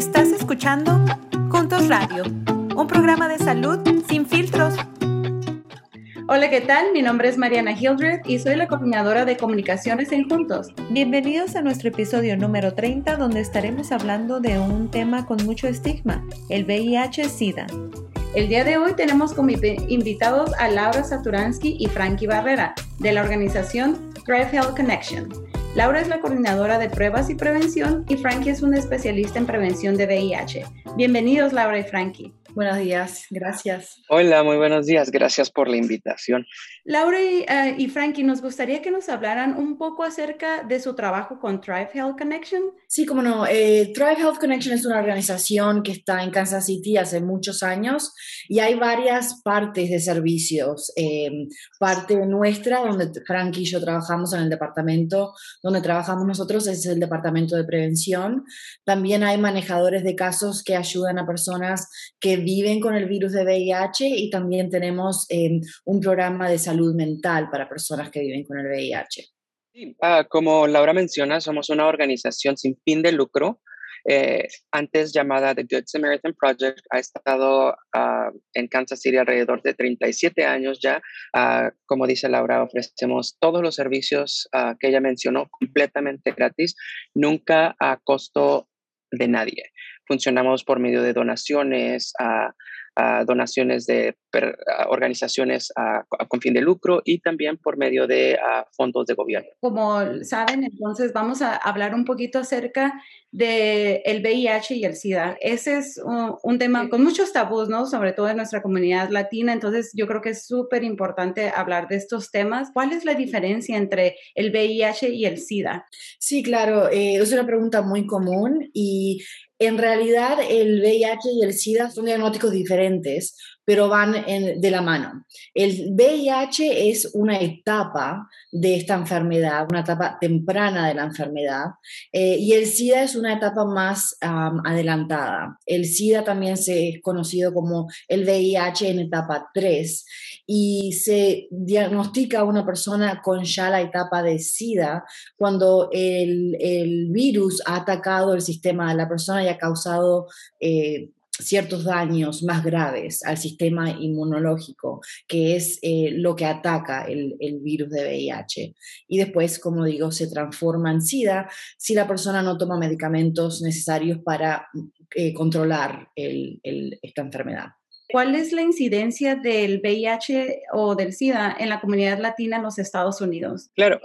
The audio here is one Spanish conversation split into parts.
Estás escuchando Juntos Radio, un programa de salud sin filtros. Hola, ¿qué tal? Mi nombre es Mariana Hildred y soy la coordinadora de comunicaciones en Juntos. Bienvenidos a nuestro episodio número 30 donde estaremos hablando de un tema con mucho estigma, el VIH-Sida. El día de hoy tenemos como invitados a Laura Saturansky y Frankie Barrera de la organización Thrive Health Connection. Laura es la coordinadora de pruebas y prevención y Frankie es una especialista en prevención de VIH. Bienvenidos Laura y Frankie. Buenos días, gracias. Hola, muy buenos días, gracias por la invitación. Laura y, uh, Frankie, nos gustaría que nos hablaran un poco acerca de su trabajo con Thrive Health Connection. Sí, como no. Eh, Thrive Health Connection es una organización que está en Kansas City hace muchos años y hay varias partes de servicios. Eh, parte nuestra, donde Frankie y yo trabajamos en el departamento, donde trabajamos nosotros es el departamento de prevención. También hay manejadores de casos que ayudan a personas que viven con el virus de VIH y también tenemos em, un programa de salud mental para personas que viven con el VIH. Ah, como Laura menciona, somos una organización sin fin de lucro. Eh, antes llamada The Good Samaritan Project, ha estado ah, en Kansas City alrededor de 37 años ya. Ah, como dice Laura, ofrecemos todos los servicios que ella mencionó completamente gratis, nunca a costo de nadie. Funcionamos por medio de donaciones, a, donaciones de organizaciones con fin de lucro y también por medio de fondos de gobierno. Como saben, entonces vamos a hablar un poquito acerca del el VIH y el SIDA. Ese es un, tema con muchos tabús, ¿no? Sobre todo en nuestra comunidad latina. Entonces, yo creo que es súper importante hablar de estos temas. ¿Cuál es la diferencia entre el VIH y el SIDA? Sí, claro, eh, es una pregunta muy común y en realidad el VIH y el SIDA son diagnósticos diferentes, pero van de la mano. El VIH es una etapa de esta enfermedad, una etapa temprana de la enfermedad, eh, y el SIDA es una etapa más adelantada. El SIDA también se es conocido como el VIH en etapa 3 y se diagnostica a una persona con ya la etapa de SIDA cuando el, virus ha atacado el sistema de la persona y ha causado eh, ciertos daños más graves al sistema inmunológico, que es eh, lo que ataca el, virus de VIH. Y después, como digo, se transforma en SIDA si la persona no toma medicamentos necesarios para eh, controlar esta enfermedad. ¿Cuál es la incidencia del VIH o del SIDA en la comunidad latina en los Estados Unidos? Claro,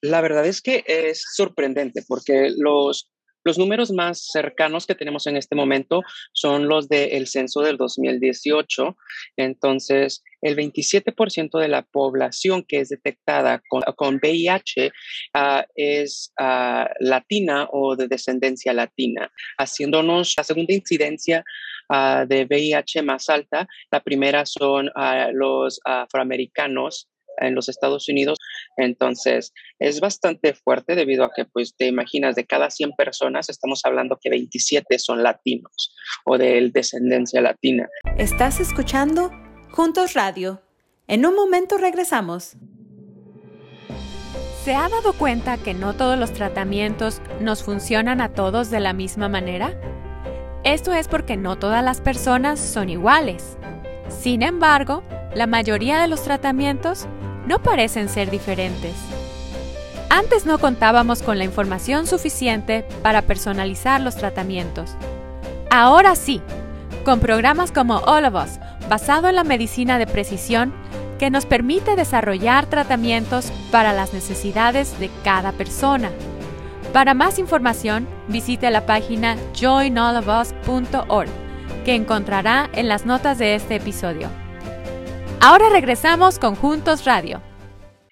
la verdad es que es sorprendente porque los los números más cercanos que tenemos en este momento son los del censo del 2018. Entonces, el 27% de la población que es detectada con, VIH ah, es ah, latina o de descendencia latina, haciéndonos la segunda incidencia ah, de VIH más alta. La primera son los afroamericanos en los Estados Unidos. Entonces, es bastante fuerte debido a que, pues, te imaginas, de cada 100 personas estamos hablando que 27 son latinos o de descendencia latina. Estás escuchando Juntos Radio. En un momento regresamos. ¿Se ha dado cuenta que no todos los tratamientos nos funcionan a todos de la misma manera? Esto es porque no todas las personas son iguales. Sin embargo, la mayoría de los tratamientos no parecen ser diferentes. Antes no contábamos con la información suficiente para personalizar los tratamientos. Ahora sí, con programas como All of Us, basado en la medicina de precisión, que nos permite desarrollar tratamientos para las necesidades de cada persona. Para más información, visite la página joinallofus.org, que encontrará en las notas de este episodio. Ahora regresamos con Juntos Radio.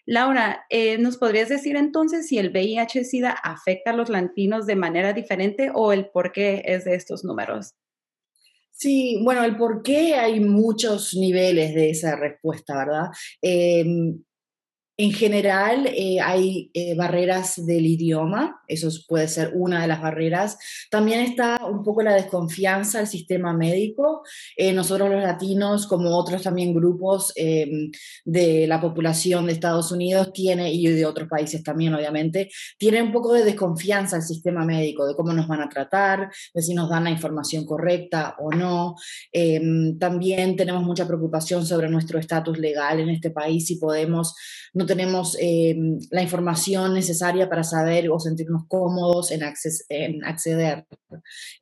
Laura, eh, ¿nos podrías decir entonces si el VIH-Sida afecta a los latinos de manera diferente o el por qué es de estos números? Sí, bueno, el por qué hay muchos niveles de esa respuesta, ¿verdad? Em, En general, eh, hay eh, barreras del idioma, eso puede ser una de las barreras. También está un poco la desconfianza al sistema médico. Eh, nosotros los latinos, como otros también grupos em, de la población de Estados Unidos, tiene, y de otros países también, obviamente, tienen un poco de desconfianza al sistema médico, de cómo nos van a tratar, de si nos dan la información correcta o no. Em, también tenemos mucha preocupación sobre nuestro estatus legal en este país, si podemos no tenemos eh, la información necesaria para saber o sentirnos cómodos en, en acceder.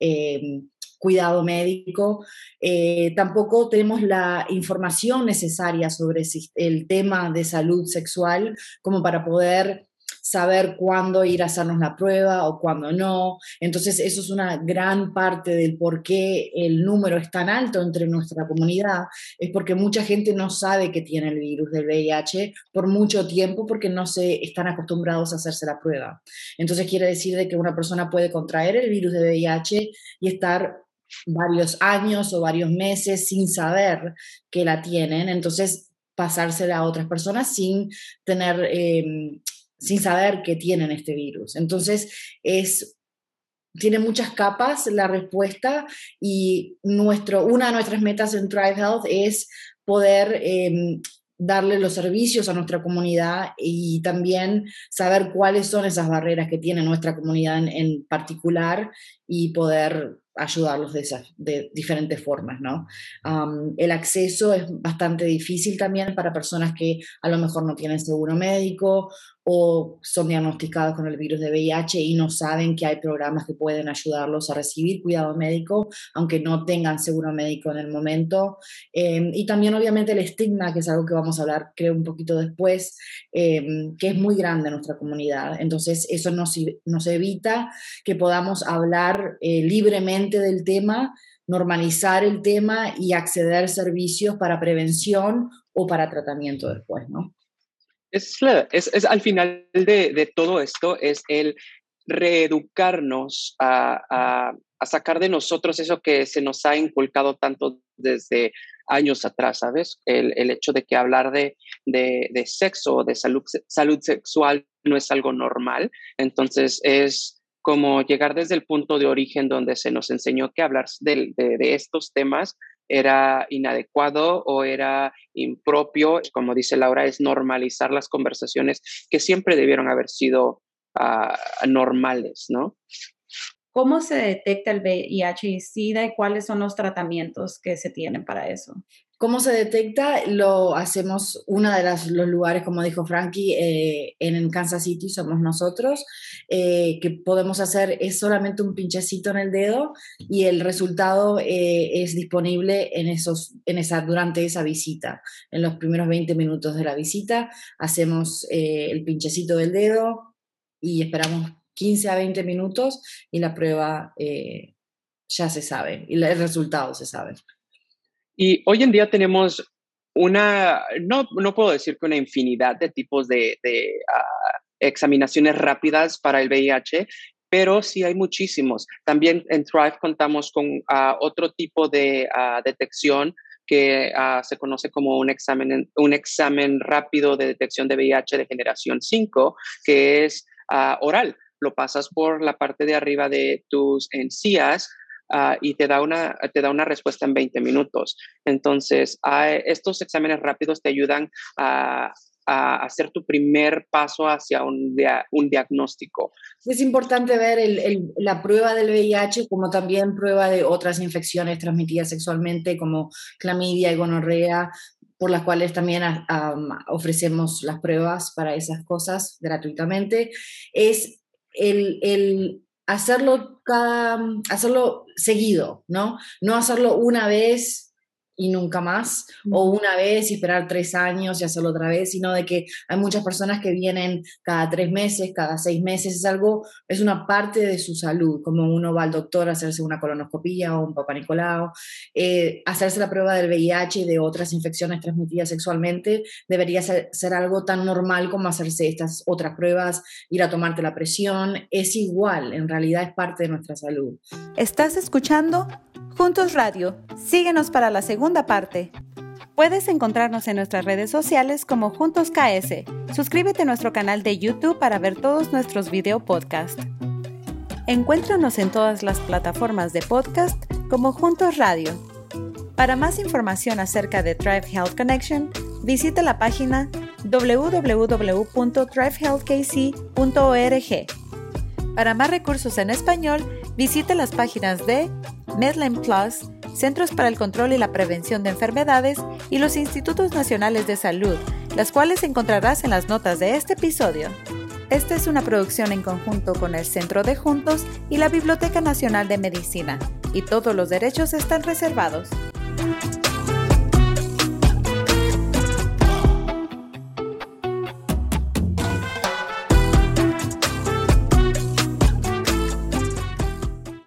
Eh, cuidado médico, eh, tampoco tenemos la información necesaria sobre el tema de salud sexual como para poder saber cuándo ir a hacernos la prueba o cuándo no. Entonces, eso es una gran parte del por qué el número es tan alto entre nuestra comunidad, es porque mucha gente no sabe que tiene el virus del VIH por mucho tiempo porque no se están acostumbrados a hacerse la prueba. Entonces, quiere decir de que una persona puede contraer el virus de VIH y estar varios años o varios meses sin saber que la tienen, entonces pasársela a otras personas sin tener em, sin saber que tienen este virus. Entonces, es, tiene muchas capas la respuesta y nuestro, una de nuestras metas en Thrive Health es poder em, darle los servicios a nuestra comunidad y también saber cuáles son esas barreras que tiene nuestra comunidad en, en particular y poder ayudarlos de, de diferentes formas, ¿no? el acceso es bastante difícil también para personas que a lo mejor no tienen seguro médico o son diagnosticados con el virus de VIH y no saben que hay programas que pueden ayudarlos a recibir cuidado médico, aunque no tengan seguro médico en el momento. Em, y también obviamente el estigma, que es algo que vamos a hablar creo un poquito después, em, que es muy grande en nuestra comunidad. Entonces eso nos, nos evita que podamos hablar eh, libremente del tema normalizar el tema y acceder a servicios para prevención o para tratamiento después, ¿no? Es, al final de, todo esto, es el reeducarnos a, sacar de nosotros eso que se nos ha inculcado tanto desde años atrás, ¿sabes? El, hecho de que hablar de, de, sexo, de salud, salud sexual no es algo normal. Entonces es como llegar desde el punto de origen donde se nos enseñó que hablar de, estos temas era inadecuado o era impropio. Como dice Laura, es normalizar las conversaciones que siempre debieron haber sido ah, normales, ¿no? ¿Cómo se detecta el VIH y SIDA y cuáles son los tratamientos que se tienen para eso? ¿Cómo se detecta? Lo hacemos, uno de los lugares, como dijo Frankie, eh, en Kansas City somos nosotros, eh, que podemos hacer es solamente un pinchecito en el dedo y el resultado eh, es disponible en esos, en esa, durante esa visita. En los primeros 20 minutos de la visita hacemos el pinchecito del dedo y esperamos 15 a 20 minutos y la prueba ya se sabe y el resultado se sabe. Y hoy en día tenemos una, no, no puedo decir que una infinidad de tipos de, ah, examinaciones rápidas para el VIH, pero sí hay muchísimos. También en Thrive contamos con ah, otro tipo de ah, detección que se conoce como un examen, un examen rápido de detección de VIH de generación 5, que es oral. Lo pasas por la parte de arriba de tus encías Ah, y te da, una, te da una respuesta en 20 minutos. Entonces, estos exámenes rápidos te ayudan a, hacer tu primer paso hacia un, un diagnóstico. Es importante ver la prueba del VIH como también prueba de otras infecciones transmitidas sexualmente como clamidia y gonorrea, por las cuales también ofrecemos las pruebas para esas cosas gratuitamente. Es el, el hacerlo cada, hacerlo seguido, ¿no? No hacerlo una vez y nunca más, o una vez y esperar tres años y hacerlo otra vez, sino de que hay muchas personas que vienen cada tres meses, cada seis meses, es algo, es una parte de su salud, como uno va al doctor a hacerse una colonoscopilla o un papá Nicolau, eh, hacerse la prueba del VIH y de otras infecciones transmitidas sexualmente, debería ser, ser algo tan normal como hacerse estas otras pruebas, ir a tomarte la presión, es igual, en realidad es parte de nuestra salud. ¿Estás escuchando? Juntos Radio. Síguenos para la segunda parte. Puedes encontrarnos en nuestras redes sociales como Juntos KS. Suscríbete a nuestro canal de YouTube para ver todos nuestros video podcast. Encuéntranos en todas las plataformas de podcast como Juntos Radio. Para más información acerca de Thrive Health Connection, visita la página www.thrivehealthkc.org. Para más recursos en español, visite las páginas de Medline Plus, Centros para el Control y la Prevención de Enfermedades y los Institutos Nacionales de Salud, las cuales encontrarás en las notas de este episodio. Esta es una producción en conjunto con el Centro de Juntos y la Biblioteca Nacional de Medicina, y todos los derechos están reservados.